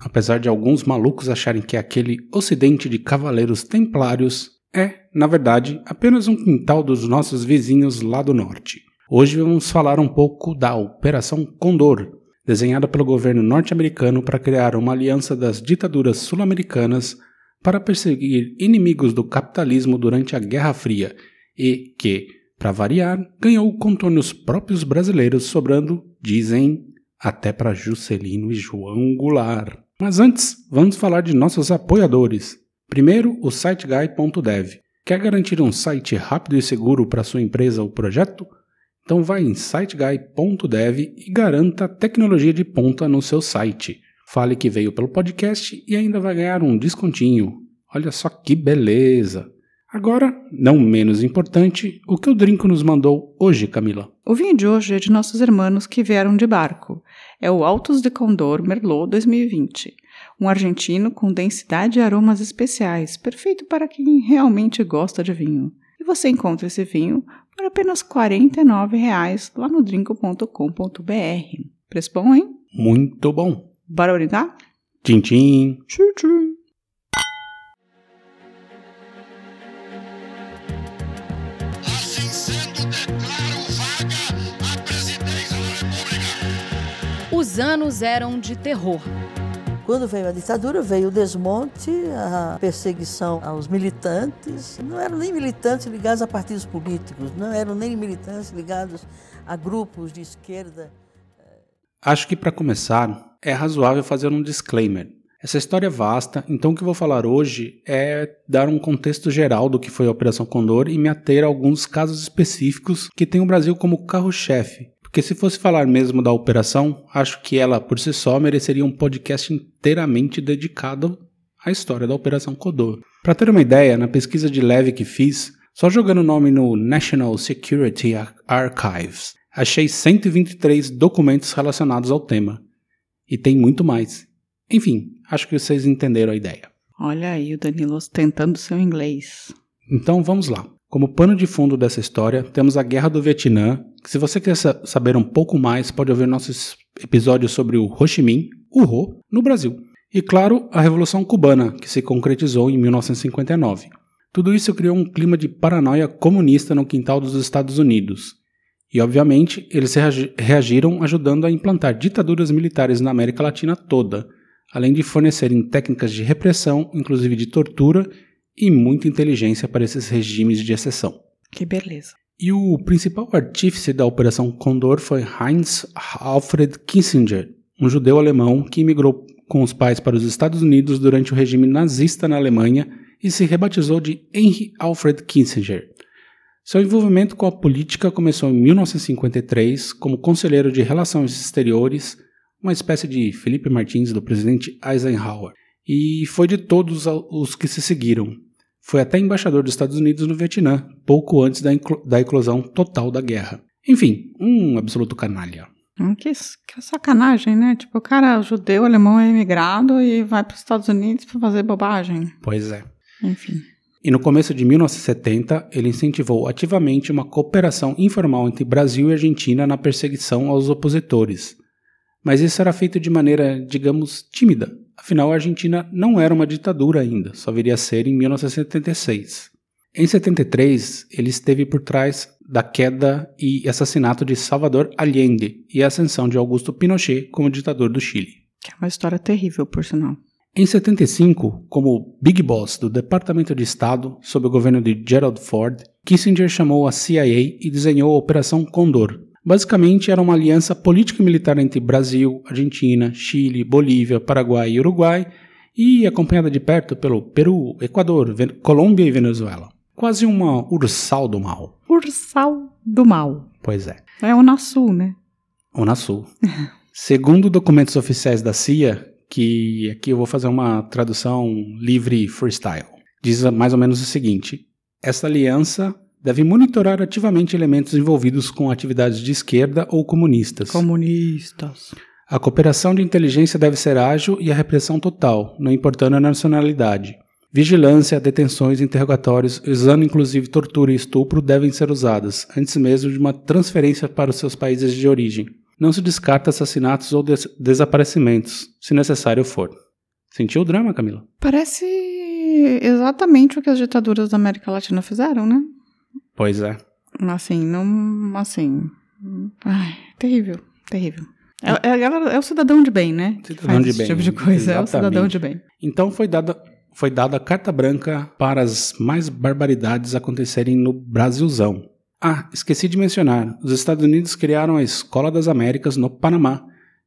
apesar de alguns malucos acharem que aquele ocidente de cavaleiros templários, é, na verdade, apenas um quintal dos nossos vizinhos lá do norte. Hoje vamos falar um pouco da Operação Condor, desenhada pelo governo norte-americano para criar uma aliança das ditaduras sul-americanas para perseguir inimigos do capitalismo durante a Guerra Fria e que, para variar, ganhou contornos próprios brasileiros, sobrando, dizem, até para Juscelino e João Goulart. Mas antes, vamos falar de nossos apoiadores. Primeiro, o SiteGuy.dev. Quer garantir um site rápido e seguro para sua empresa ou projeto? Então vai em siteguy.dev e garanta tecnologia de ponta no seu site. Fale que veio pelo podcast e ainda vai ganhar um descontinho. Olha só que beleza! Agora, não menos importante, o que o Drinco nos mandou hoje, Camila? O vinho de hoje é de nossos irmãos que vieram de barco. É o Altos de Condor Merlot 2020. Um argentino com densidade e aromas especiais, perfeito para quem realmente gosta de vinho. E você encontra esse vinho por apenas R$ 49,00 lá no drinco.com.br. Preço bom, hein? Muito bom. Bora brindar? Tchim, tchim. Tchim, tchim. Os anos eram de terror. Quando veio a ditadura, veio o desmonte, a perseguição aos militantes. Não eram nem militantes ligados a partidos políticos, não eram nem militantes ligados a grupos de esquerda. Acho que para começar é razoável fazer um disclaimer. Essa história é vasta, então o que vou falar hoje é dar um contexto geral do que foi a Operação Condor e me ater a alguns casos específicos que têm o Brasil como carro-chefe. Porque se fosse falar mesmo da operação, acho que ela por si só mereceria um podcast inteiramente dedicado à história da Operação Condor. Para ter uma ideia, na pesquisa de leve que fiz, só jogando o nome no National Security Archives, achei 123 documentos relacionados ao tema. E tem muito mais. Enfim, acho que vocês entenderam a ideia. Olha aí o Danilo ostentando seu inglês. Então vamos lá. Como pano de fundo dessa história, temos a Guerra do Vietnã, que se você quer saber um pouco mais, pode ouvir nossos episódios sobre o Ho Chi Minh, o Ho, no Brasil. E claro, a Revolução Cubana, que se concretizou em 1959. Tudo isso criou um clima de paranoia comunista no quintal dos Estados Unidos. E, obviamente, eles reagiram ajudando a implantar ditaduras militares na América Latina toda, além de fornecerem técnicas de repressão, inclusive de tortura, e muita inteligência para esses regimes de exceção. Que beleza. E o principal artífice da Operação Condor foi Heinz Alfred Kissinger, um judeu alemão que imigrou com os pais para os Estados Unidos durante o regime nazista na Alemanha e se rebatizou de Henry Alfred Kissinger. Seu envolvimento com a política começou em 1953 como conselheiro de Relações Exteriores, uma espécie de Felipe Martins do presidente Eisenhower, e foi de todos os que se seguiram. Foi até embaixador dos Estados Unidos no Vietnã, pouco antes da, da eclosão total da guerra. Enfim, um absoluto canalha. Hum, que, que sacanagem, né? Tipo, o cara judeu, alemão é imigrado e vai para os Estados Unidos para fazer bobagem. Pois é. Enfim. E no começo de 1970, ele incentivou ativamente uma cooperação informal entre Brasil e Argentina na perseguição aos opositores. Mas isso era feito de maneira, digamos, tímida. Afinal, a Argentina não era uma ditadura ainda, só viria a ser em 1976. Em 73, ele esteve por trás da queda e assassinato de Salvador Allende e a ascensão de Augusto Pinochet como ditador do Chile. Que é uma história terrível, por sinal. Em 75, como Big Boss do Departamento de Estado, sob o governo de Gerald Ford, Kissinger chamou a CIA e desenhou a Operação Condor. Basicamente, era uma aliança política e militar entre Brasil, Argentina, Chile, Bolívia, Paraguai e Uruguai, e acompanhada de perto pelo Peru, Equador, Colômbia e Venezuela. Quase uma ursal do mal. Ursal do mal. Pois é. É o Unasul, né? Unasul. Segundo documentos oficiais da CIA, que aqui eu vou fazer uma tradução livre freestyle. Diz mais ou menos o seguinte: esta aliança deve monitorar ativamente elementos envolvidos com atividades de esquerda ou comunistas. Comunistas. A cooperação de inteligência deve ser ágil e a repressão total, não importando a nacionalidade. Vigilância, detenções, interrogatórios, usando inclusive tortura e estupro, devem ser usadas, antes mesmo de uma transferência para os seus países de origem. Não se descarta assassinatos ou des desaparecimentos, se necessário for. Sentiu o drama, Camila? Parece exatamente o que as ditaduras da América Latina fizeram, né? Pois é. Assim, não. Assim. Ai, terrível, terrível. É, é, é, o cidadão de bem, né? Cidadão de esse bem. tipo de coisa. É o exatamente. cidadão de bem. Então foi dada, foi dada carta branca para as mais barbaridades acontecerem no Brasilzão. Ah, esqueci de mencionar: os Estados Unidos criaram a Escola das Américas no Panamá,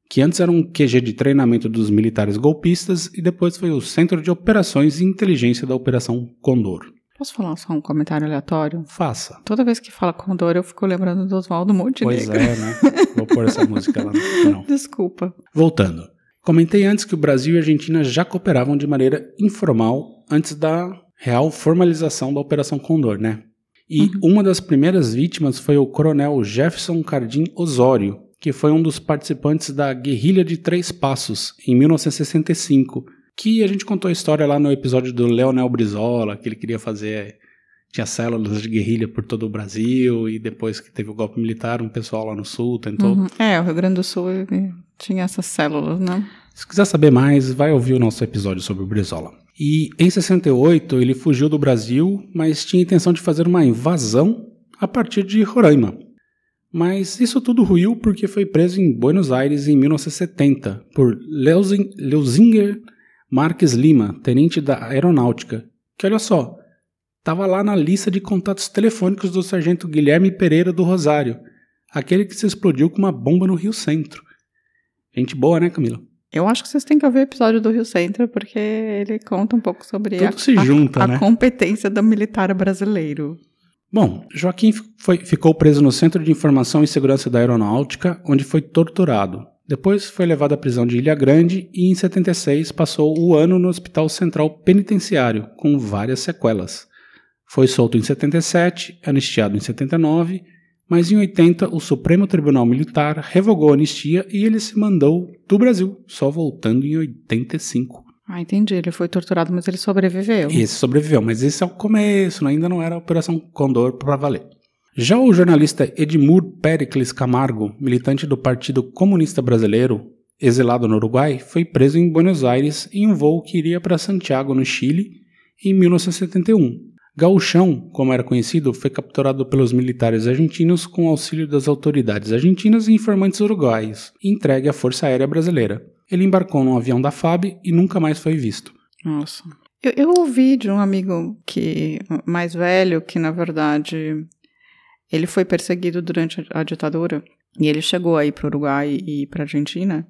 que antes era um QG de treinamento dos militares golpistas e depois foi o Centro de Operações e Inteligência da Operação Condor. Posso falar só um comentário aleatório? Faça. Toda vez que fala Condor, eu fico lembrando do Oswaldo Montenegro. Pois é, né? Vou pôr essa música lá no final. Desculpa. Voltando. Comentei antes que o Brasil e a Argentina já cooperavam de maneira informal antes da real formalização da Operação Condor, né? E Uhum. uma das primeiras vítimas foi o coronel Jefferson Cardim Osório, que foi um dos participantes da Guerrilha de Três Passos, em 1965, que a gente contou a história lá no episódio do Leonel Brizola, que ele queria fazer. Tinha células de guerrilha por todo o Brasil, e depois que teve o golpe militar, um pessoal lá no sul tentou. Uhum. É, o Rio Grande do Sul tinha essas células, né? Se quiser saber mais, vai ouvir o nosso episódio sobre o Brizola. E em 68 ele fugiu do Brasil, mas tinha intenção de fazer uma invasão a partir de Roraima. Mas isso tudo ruiu porque foi preso em Buenos Aires em 1970 por Leusinger Marques Lima, tenente da aeronáutica, que olha só, estava lá na lista de contatos telefônicos do sargento Guilherme Pereira do Rosário, aquele que se explodiu com uma bomba no Rio Centro. Gente boa, né, Camila? Eu acho que vocês têm que ouvir o episódio do Rio Centro, porque ele conta um pouco sobre Tudo a, se a- junta, a né? competência do militar brasileiro. Bom, Joaquim foi- ficou preso no Centro de Informação e Segurança da Aeronáutica, onde foi torturado. Depois foi levado à prisão de Ilha Grande e, em 76, passou o ano no Hospital Central Penitenciário, com várias sequelas. Foi solto em 77, anistiado em 79, mas em 80 o Supremo Tribunal Militar revogou a anistia e ele se mandou do Brasil, só voltando em 85. Ah, entendi. Ele foi torturado, mas ele sobreviveu. Esse sobreviveu, mas esse é o começo, ainda não era a Operação Condor para valer. Já o jornalista Edmur Pericles Camargo, militante do Partido Comunista Brasileiro, exilado no Uruguai, foi preso em Buenos Aires em um voo que iria para Santiago, no Chile, em 1971. Gauchão, como era conhecido, foi capturado pelos militares argentinos com auxílio das autoridades argentinas e informantes uruguaios e entregue à Força Aérea Brasileira. Ele embarcou num avião da FAB e nunca mais foi visto. Nossa. Eu, eu ouvi de um amigo que mais velho que, na verdade, ele foi perseguido durante a, a ditadura e ele chegou aí para o Uruguai e para Argentina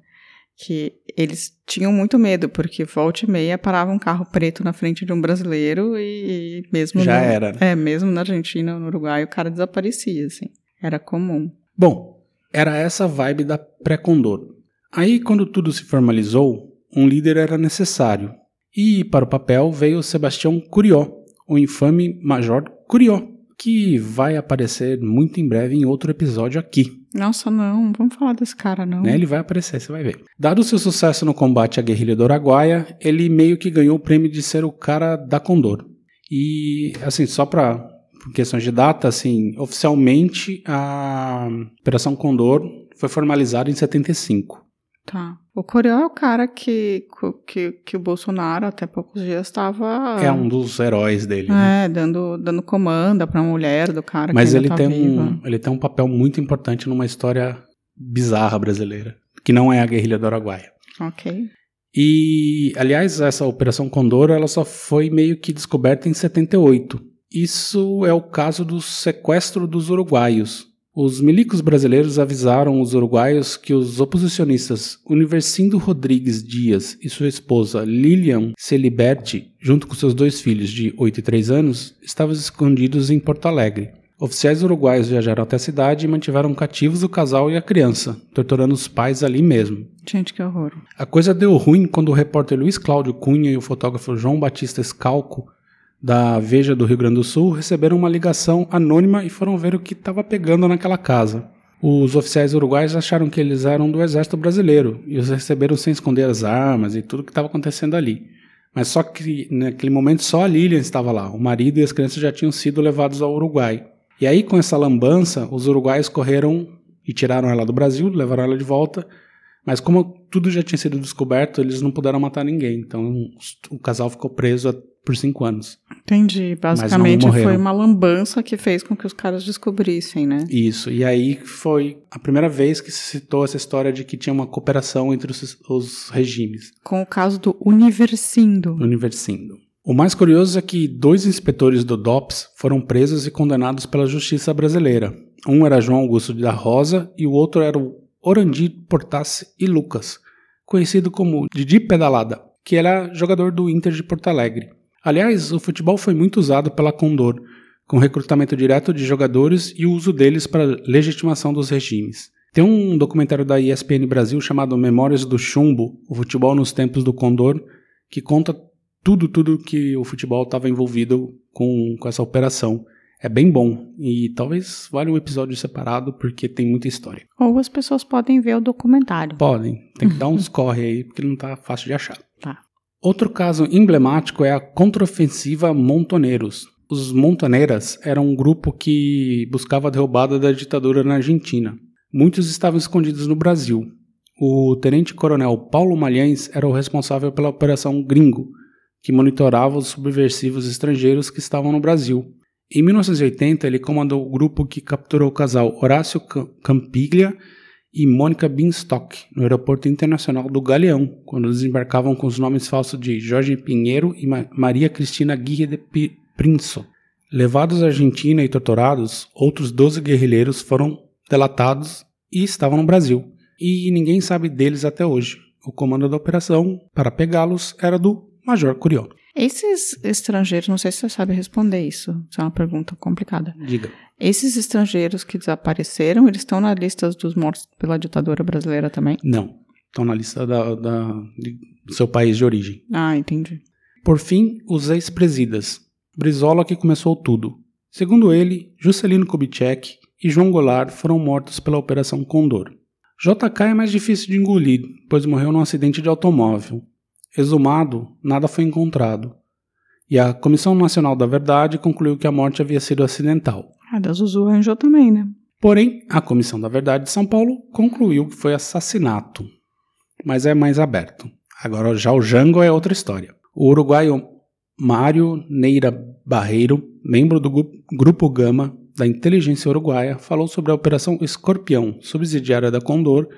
que eles tinham muito medo porque volta e meia parava um carro preto na frente de um brasileiro e, e mesmo Já no- era, né? é mesmo na Argentina ou no Uruguai o cara desaparecia assim era comum Bom, era essa a vibe da pré-condor. Aí, quando tudo se formalizou, um líder era necessário. E para o papel veio Sebastião Curió, o infame Major Curió, que vai aparecer muito em breve em outro episódio aqui. nossa não vamos falar desse cara não né? Ele vai aparecer, você vai ver. Dado seu sucesso no combate à guerrilha do Araguaia, ele meio que ganhou o prêmio de ser o cara da Condor. E, assim, só para questões de data, assim, oficialmente a Operação Condor foi formalizada em 75. Tá. O Coreó é o cara que, que, que o Bolsonaro até poucos dias estava É um dos heróis dele. né? é, dando, dando comanda pra mulher do cara Mas que ele tá tem, viva. um, ele tem um papel muito importante numa história bizarra brasileira, que não é a guerrilha do Araguaia. Ok. E, aliás, essa Operação Condor ela só foi meio que descoberta em 78. Isso é o caso do sequestro dos uruguaios. Os milicos brasileiros avisaram os uruguaios que os oposicionistas Universindo Rodrigues Dias e sua esposa Lilian Celiberti, junto com seus dois filhos de 8 e 3 anos, estavam escondidos em Porto Alegre. Oficiais uruguaios viajaram até a cidade e mantiveram cativos o casal e a criança, torturando os pais ali mesmo. Gente, que horror. A coisa deu ruim quando o repórter Luiz Cláudio Cunha e o fotógrafo João Batista Escalco, da Veja do Rio Grande do Sul, receberam uma ligação anônima e foram ver o que estava pegando naquela casa. Os oficiais uruguaios acharam que eles eram do exército brasileiro e os receberam sem esconder as armas e tudo que estava acontecendo ali. Mas só que naquele momento só a Lilian estava lá. O marido e as crianças já tinham sido levados ao Uruguai. E aí, com essa lambança, os uruguaios correram e tiraram ela do Brasil, levaram ela de volta. Mas como tudo já tinha sido descoberto, eles não puderam matar ninguém. Então o casal ficou preso por cinco anos. Entendi. Basicamente foi uma lambança que fez com que os caras descobrissem, né? Isso. E aí foi a primeira vez que se citou essa história de que tinha uma cooperação entre os, os regimes. Com o caso do Universindo. Universindo. O mais curioso é que dois inspetores do DOPS foram presos e condenados pela justiça brasileira. Um era João Augusto da Rosa e o outro era o Orandir Portassi e Lucas, conhecido como Didi Pedalada, que era jogador do Inter de Porto Alegre. Aliás, o futebol foi muito usado pela Condor, com recrutamento direto de jogadores e o uso deles para legitimação dos regimes. Tem um documentário da ESPN Brasil chamado Memórias do Chumbo, o futebol nos tempos do Condor, que conta tudo, tudo que o futebol estava envolvido com, com essa operação. É bem bom e talvez valha um episódio separado porque tem muita história. Ou as pessoas podem ver o documentário. Podem, tem que dar uns corre aí porque não tá fácil de achar. Outro caso emblemático é a contraofensiva Montoneiros. Os Montoneiras eram um grupo que buscava a derrubada da ditadura na Argentina. Muitos estavam escondidos no Brasil. O tenente-coronel Paulo Malhães era o responsável pela Operação Gringo, que monitorava os subversivos estrangeiros que estavam no Brasil. Em 1980, ele comandou o grupo que capturou o casal Horácio Campiglia e Mônica Binstock no aeroporto internacional do Galeão, quando desembarcavam com os nomes falsos de Jorge Pinheiro e Maria Cristina Guirre de Prinso. Levados à Argentina e torturados, outros 12 guerrilheiros foram delatados e estavam no Brasil. E ninguém sabe deles até hoje. O comando da operação para pegá-los era do Major Curió. Esses estrangeiros, não sei se você sabe responder isso, isso é uma pergunta complicada. Diga. Esses estrangeiros que desapareceram, eles estão na lista dos mortos pela ditadura brasileira também? Não, estão na lista da, da, do seu país de origem. Ah, entendi. Por fim, os ex-presidas. Brizola que começou tudo. Segundo ele, Juscelino Kubitschek e João Goulart foram mortos pela Operação Condor. JK é mais difícil de engolir, pois morreu num acidente de automóvel. Exumado, nada foi encontrado. E a Comissão Nacional da Verdade concluiu que a morte havia sido acidental. A da Zuzu arranjou também, né? Porém, a Comissão da Verdade de São Paulo concluiu que foi assassinato. Mas é mais aberto. Agora já o Jango é outra história. O uruguaio Mário Neira Barreiro, membro do Grupo Gama da inteligência uruguaia, falou sobre a Operação Escorpião, subsidiária da Condor,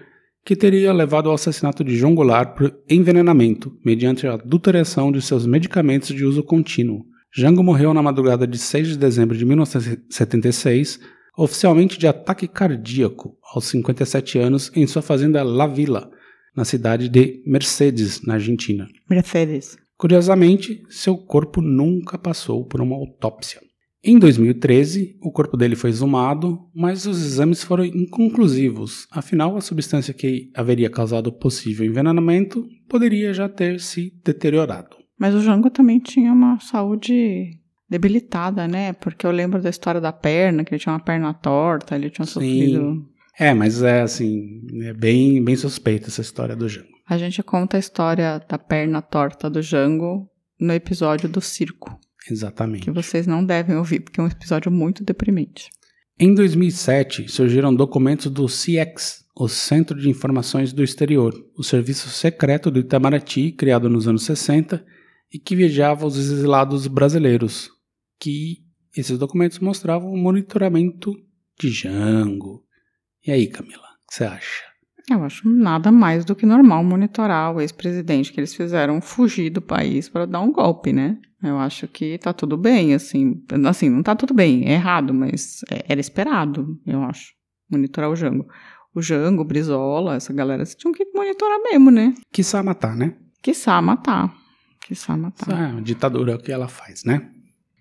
que teria levado ao assassinato de João Goulart por envenenamento, mediante a adulteração de seus medicamentos de uso contínuo. Jango morreu na madrugada de 6 de dezembro de 1976, oficialmente de ataque cardíaco, aos 57 anos, em sua fazenda La Vila, na cidade de Mercedes, na Argentina. Mercedes. Curiosamente, seu corpo nunca passou por uma autópsia. Em 2013, o corpo dele foi exumado, mas os exames foram inconclusivos. Afinal, a substância que haveria causado possível envenenamento poderia já ter se deteriorado. Mas o Jango também tinha uma saúde debilitada, né? Porque eu lembro da história da perna, que ele tinha uma perna torta, ele tinha Sim. sofrido. É, mas é assim, é bem, bem suspeita essa história do Jango. A gente conta a história da perna torta do Jango no episódio do circo. Exatamente. Que vocês não devem ouvir, porque é um episódio muito deprimente. Em 2007, surgiram documentos do CIEX, o Centro de Informações do Exterior, o serviço secreto do Itamaraty, criado nos anos 60, e que viajava os exilados brasileiros, que esses documentos mostravam o monitoramento de Jango. E aí, Camila, o que você acha? Eu acho nada mais do que normal monitorar o ex-presidente que eles fizeram fugir do país para dar um golpe, né? Eu acho que tá tudo bem, assim. Assim, não tá tudo bem, é errado, mas é- era esperado, eu acho. Monitorar o Jango. O Jango, o Brizola, essa galera, eles tinham que monitorar mesmo, né? Quiçá matar, né? Quiçá matar. Quiçá matar. A ditadura é o que ela faz, né?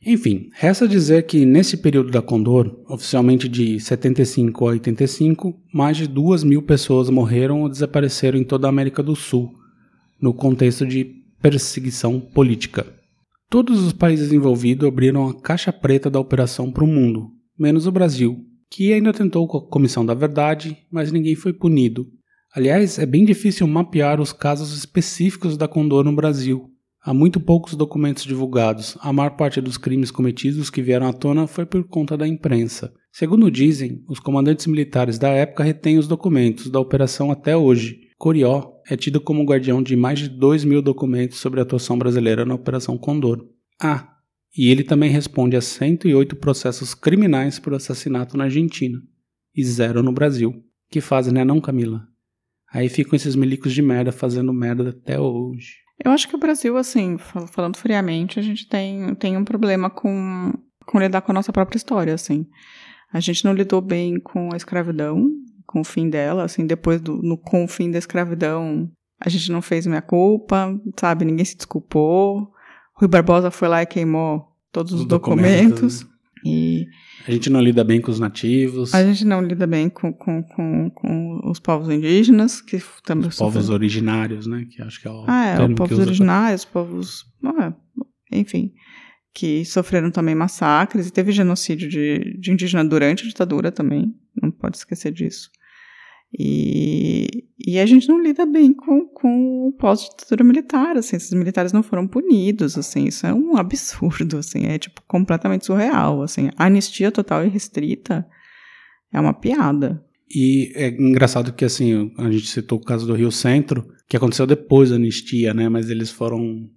Enfim, resta dizer que nesse período da Condor, oficialmente de 75 a 85, mais de 2 mil pessoas morreram ou desapareceram em toda a América do Sul, no contexto de perseguição política. Todos os países envolvidos abriram a caixa preta da operação para o mundo, menos o Brasil, que ainda tentou com a Comissão da Verdade, mas ninguém foi punido. Aliás, é bem difícil mapear os casos específicos da Condor no Brasil, Há muito poucos documentos divulgados. A maior parte dos crimes cometidos que vieram à tona foi por conta da imprensa. Segundo dizem, os comandantes militares da época retêm os documentos da operação até hoje. Corió é tido como guardião de mais de 2 mil documentos sobre a atuação brasileira na Operação Condor. Ah, e ele também responde a 108 processos criminais por assassinato na Argentina. E zero no Brasil. Que fazem, né não, Camila? Aí ficam esses milicos de merda fazendo merda até hoje. Eu acho que o Brasil, assim, falando friamente, a gente tem, tem um problema com, com lidar com a nossa própria história, assim. A gente não lidou bem com a escravidão, com o fim dela, assim, depois do no, com o fim da escravidão, a gente não fez minha culpa, sabe? Ninguém se desculpou. Rui Barbosa foi lá e queimou todos os, os documentos. documentos né? E a gente não lida bem com os nativos. A gente não lida bem com, com, com, com os povos indígenas, que também Os povos originários, né? Que acho que é o Ah, é, os povos originários, povos. Ah, enfim. Que sofreram também massacres e teve genocídio de, de indígena durante a ditadura também. Não pode esquecer disso. E, e a gente não lida bem com, com o pós-ditadura militar, assim, esses militares não foram punidos, assim, isso é um absurdo, assim, é, tipo, completamente surreal, assim, anistia total e restrita é uma piada. E é engraçado que, assim, a gente citou o caso do Rio Centro, que aconteceu depois da anistia, né, mas eles foram...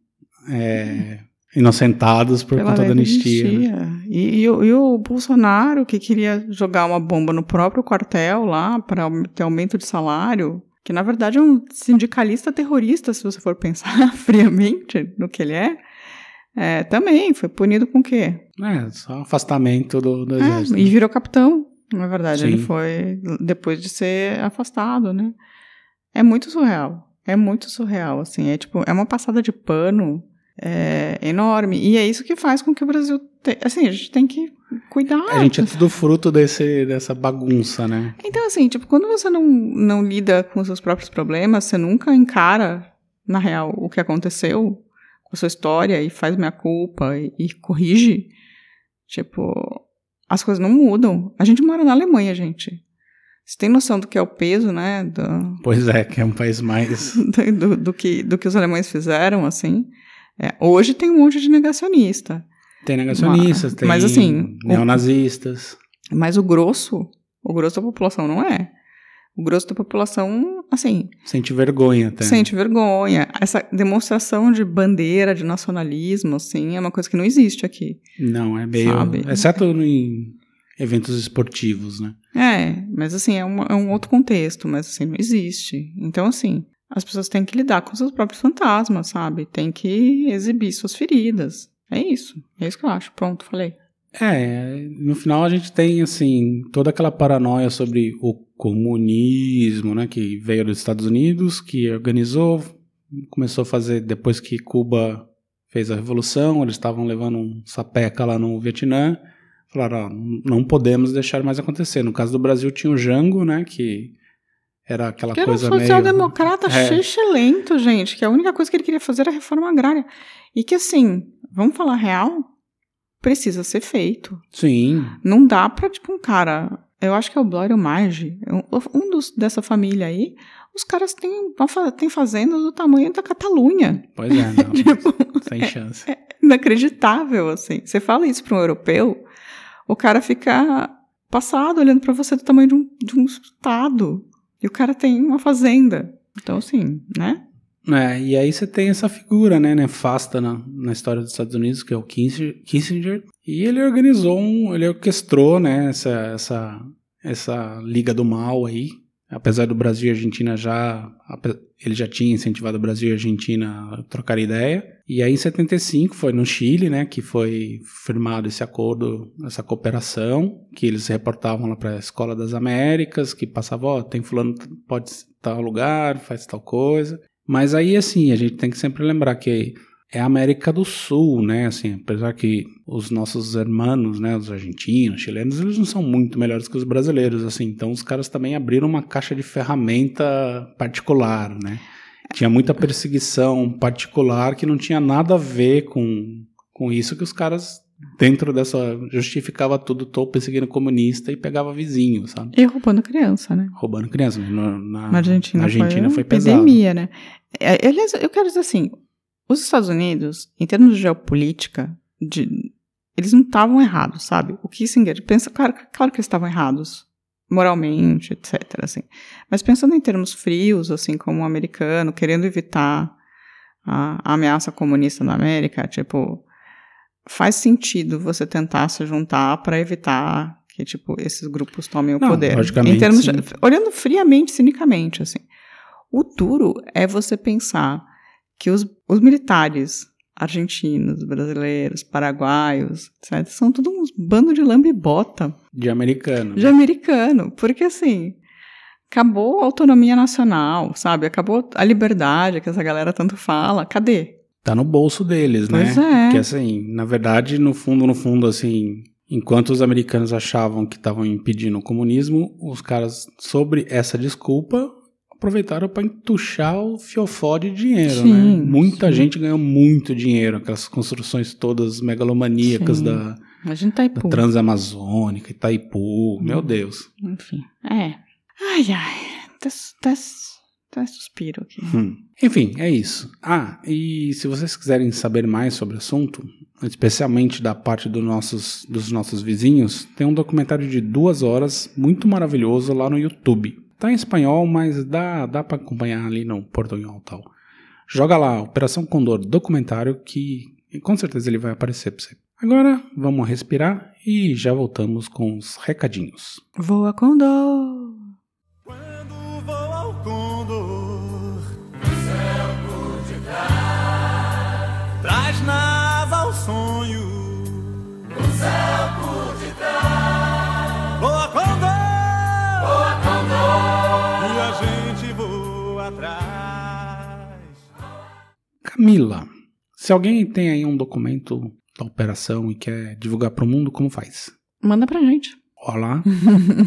É, inocentados por Pela conta da anistia. Né? E, e, e, o Bolsonaro, que queria jogar uma bomba no próprio quartel lá para ter aumento de salário, que na verdade é um sindicalista terrorista, se você for pensar friamente no que ele é, é também foi punido com o quê? É, só afastamento do, do é, exército. E virou capitão, na verdade. Sim. Ele foi depois de ser afastado, né? É muito surreal. É muito surreal, assim. É tipo, é uma passada de pano é, enorme. E é isso que faz com que o Brasil. Te... Assim, a gente tem que cuidar. A gente é tudo fruto desse, dessa bagunça, né? Então, assim, tipo, quando você não, não lida com os seus próprios problemas, você nunca encara, na real, o que aconteceu com a sua história e faz minha culpa e, e corrige. Tipo, as coisas não mudam. A gente mora na Alemanha, gente. Você tem noção do que é o peso, né? Do, pois é, que é um país mais. Do, do, do, que, do que os alemães fizeram, assim. É, hoje tem um monte de negacionista. Tem negacionistas, mas, tem mas, assim, neonazistas. O, mas o grosso, o grosso da população não é. O grosso da população, assim. Sente vergonha até. Sente vergonha. Essa demonstração de bandeira, de nacionalismo, assim, é uma coisa que não existe aqui. Não, é meio. Sabe? Exceto em eventos esportivos, né? É, mas assim, é um, é um outro contexto, mas assim, não existe. Então, assim, as pessoas têm que lidar com seus próprios fantasmas, sabe? Tem que exibir suas feridas. É isso. É isso que eu acho. Pronto, falei. É, no final a gente tem, assim, toda aquela paranoia sobre o comunismo, né? Que veio dos Estados Unidos, que organizou, começou a fazer depois que Cuba fez a revolução, eles estavam levando um sapeca lá no Vietnã. Falaram, ó, não podemos deixar mais acontecer. No caso do Brasil tinha o Jango, né? Que era aquela que coisa era um social-democrata meio... É. lento, gente, que a única coisa que ele queria fazer era a reforma agrária. E que, assim, vamos falar real, precisa ser feito. Sim. Não dá pra, tipo, um cara... Eu acho que é o Blório Marge, um dos, dessa família aí, os caras têm, têm fazendas do tamanho da Catalunha. Pois é, não. tipo, sem chance. É, é inacreditável, assim. Você fala isso para um europeu, o cara fica passado olhando para você do tamanho de um, de um estado. E o cara tem uma fazenda. Então, assim, né? É, e aí você tem essa figura, né, nefasta na, na história dos Estados Unidos, que é o Kissinger, e ele organizou um, ele orquestrou, né, essa, essa, essa liga do mal aí, apesar do Brasil e Argentina já, ele já tinha incentivado o Brasil e a Argentina a trocar ideia, e aí em 75 foi no Chile, né, que foi firmado esse acordo, essa cooperação, que eles reportavam lá para a Escola das Américas, que passava, ó, oh, tem fulano pode tal lugar, faz tal coisa. Mas aí assim, a gente tem que sempre lembrar que é a América do Sul, né? Assim, apesar que os nossos hermanos, né, os argentinos, chilenos, eles não são muito melhores que os brasileiros, assim. Então os caras também abriram uma caixa de ferramenta particular, né? Tinha muita perseguição particular que não tinha nada a ver com, com isso que os caras dentro dessa justificava tudo, tô perseguindo comunista e pegava vizinho, sabe? E roubando criança, né? Roubando criança. Na, na, Na Argentina, na Argentina foi, foi, pesado. epidemia, né? É, Aliás, eu quero dizer assim, os Estados Unidos, em termos de geopolítica, de, eles não estavam errados, sabe? O Kissinger pensa, claro, claro que eles estavam errados, moralmente, etc. Assim. Mas pensando em termos frios, assim, como um americano, querendo evitar a, ameaça comunista na América, tipo, faz sentido você tentar se juntar para evitar que, tipo, esses grupos tomem o Não, poder. logicamente, Em termos de- olhando friamente, cinicamente, assim. O duro é você pensar que os, os militares argentinos, brasileiros, paraguaios, etc., são tudo uns bando de lambibota De americano. de americano. Porque, assim, acabou a autonomia nacional, sabe? Acabou a liberdade que essa galera tanto fala. Cadê? Tá no bolso deles, Pois né? é. Que assim, na verdade, no fundo, no fundo, assim, enquanto os americanos achavam que estavam impedindo o comunismo, os caras, sobre essa desculpa, aproveitaram para entuchar o fiofó de dinheiro, Sim, né? Muita sim. gente ganhou muito dinheiro, aquelas construções todas megalomaníacas Sim. da, Imagina da. Transamazônica, Itaipu, meu Hum. Deus. Enfim. É. Ai, ai. Até, até, até suspiro aqui. Hum. Enfim, é isso. Ah, e se vocês quiserem saber mais sobre o assunto, especialmente da parte do nossos, dos nossos vizinhos, tem um documentário de duas horas muito maravilhoso lá no YouTube. Tá em espanhol, mas dá, dá para acompanhar ali no portunhol tal. Joga lá, Operação Condor documentário, que com certeza ele vai aparecer pra você. Agora, vamos respirar e já voltamos com os recadinhos. Voa Condor. Camila, se alguém tem aí um documento da operação e quer divulgar para o mundo, como faz? Manda pra gente. Olá.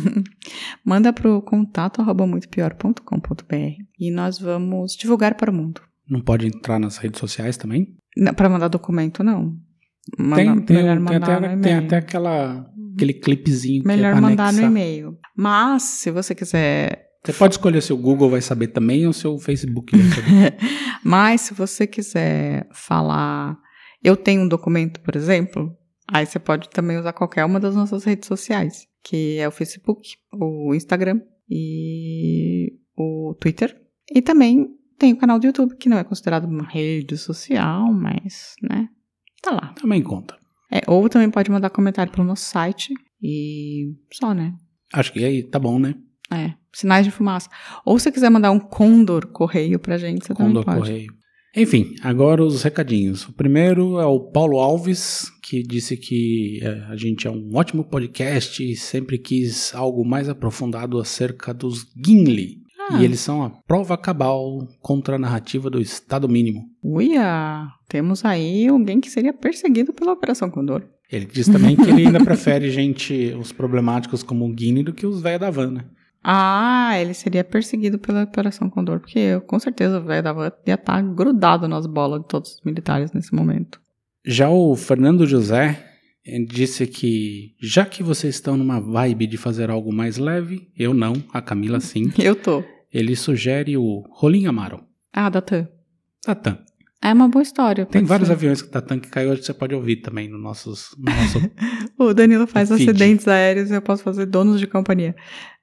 Manda pro contato arroba muitopior.com.br e nós vamos divulgar para o mundo. Não pode entrar nas redes sociais também? Pra mandar documento, não. Manda- tem, tem, melhor tem mandar até, tem até aquela, aquele clipezinho que é Melhor mandar no e-mail. Mas, se você quiser. Você pode escolher se o Google vai saber também ou se o Facebook vai saber. Mas, se você quiser falar. Eu tenho um documento, por exemplo. Aí você pode também usar qualquer uma das nossas redes sociais, que é o Facebook, o Instagram e o Twitter. E também tem o canal do YouTube, que não é considerado uma rede social, mas, né, tá lá. também conta. É, ou também pode mandar comentário pelo nosso site e só, né? Acho que aí tá bom, né? É, sinais de fumaça. Ou se você quiser mandar um condor correio pra gente, você Condor também pode. Correio. Enfim, agora os recadinhos. O primeiro é o Paulo Alves, que disse que é, a gente é um ótimo podcast e sempre quis algo mais aprofundado acerca dos Gimli. Ah. E eles são a prova cabal contra a narrativa do Estado mínimo. Uia, temos aí alguém que seria perseguido pela Operação Condor. Ele diz também que ele ainda prefere gente, os problemáticos como o Guine, do que os velhos da van, né? Ah, ele seria perseguido pela Operação Condor, porque eu, com certeza o velho da van ia estar grudado nas bolas de todos os militares nesse momento. Já o Fernando José ele disse que, já que vocês estão numa vibe de fazer algo mais leve, eu não, a Camila sim, Eu tô. ele sugere o Rolim Amaro. Ah, Datan. Tatan. É uma boa história. Tem vários ser. aviões que Tatan que caiu, você pode ouvir também no, nossos, no nosso... O Danilo faz Feed. acidentes aéreos e eu posso fazer donos de companhia.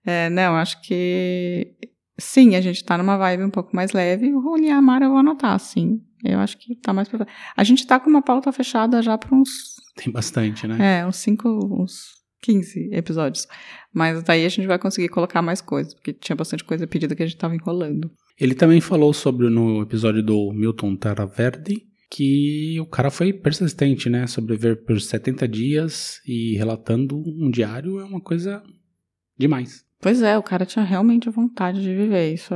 É, não, acho que sim, a gente tá numa vibe um pouco mais leve. O Rolim Amaro eu vou anotar, sim. Eu acho que tá mais pra... A gente tá com uma pauta fechada já pra uns, Tem bastante, né? é, uns 5, uns 15 episódios. Mas daí a gente vai conseguir colocar mais coisas, porque tinha bastante coisa pedida que a gente tava enrolando. Ele também falou sobre, no episódio do Milton Terra Verde, que o cara foi persistente, né? Sobreviver por 70 dias e relatando um diário é uma coisa demais. Pois é, o cara tinha realmente vontade de viver. Isso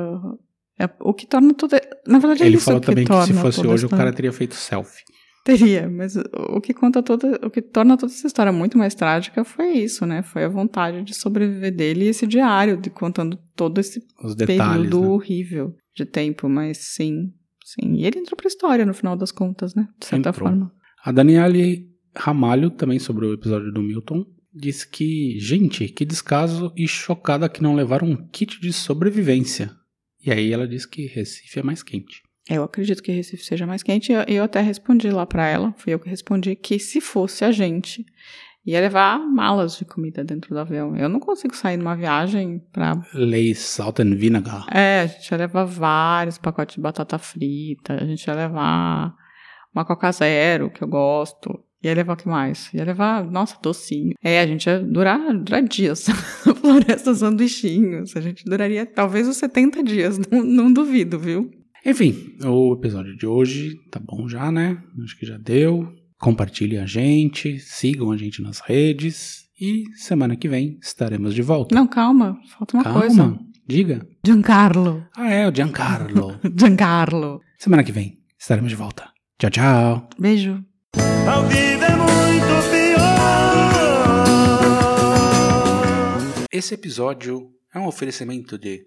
É o que torna tudo. Na verdade, é Ele isso falou que também que se fosse hoje o cara teria feito selfie. Teria, mas o que conta toda, o que torna toda essa história muito mais trágica foi isso, né? Foi a vontade de sobreviver dele e esse diário de contando todo esse detalhes. período né? horrível de tempo, mas sim, sim. E ele entrou pra história no final das contas, né? De certa Entrou. forma. A Daniele Ramalho, também sobre o episódio do Milton, disse que, gente, que descaso e chocada que não levaram um kit de sobrevivência. E aí ela disse que Recife é mais quente. Eu acredito que Recife seja mais quente. E eu, eu até respondi lá pra ela, fui eu que respondi, que se fosse a gente, ia levar malas de comida dentro do avião. Eu não consigo sair numa viagem pra. Leis Salt and Vinegar. É, a gente ia levar vários pacotes de batata frita, a gente ia levar uma Coca Zero, que eu gosto. Ia levar o que mais? Ia levar, nossa, docinho. É, a gente ia durar, durar dias. Floresta sanduichinhos. A gente duraria talvez os 70 dias, não, não duvido, viu? Enfim, o episódio de hoje tá bom já, né? Acho que já deu. Compartilhem a gente, sigam a gente nas redes e semana que vem estaremos de volta. Não, calma, falta uma Calma, coisa. diga. Giancarlo. Ah, é, o Giancarlo. Giancarlo. semana que vem estaremos de volta. Tchau, tchau. Beijo. A vida é muito pior. Esse episódio é um oferecimento de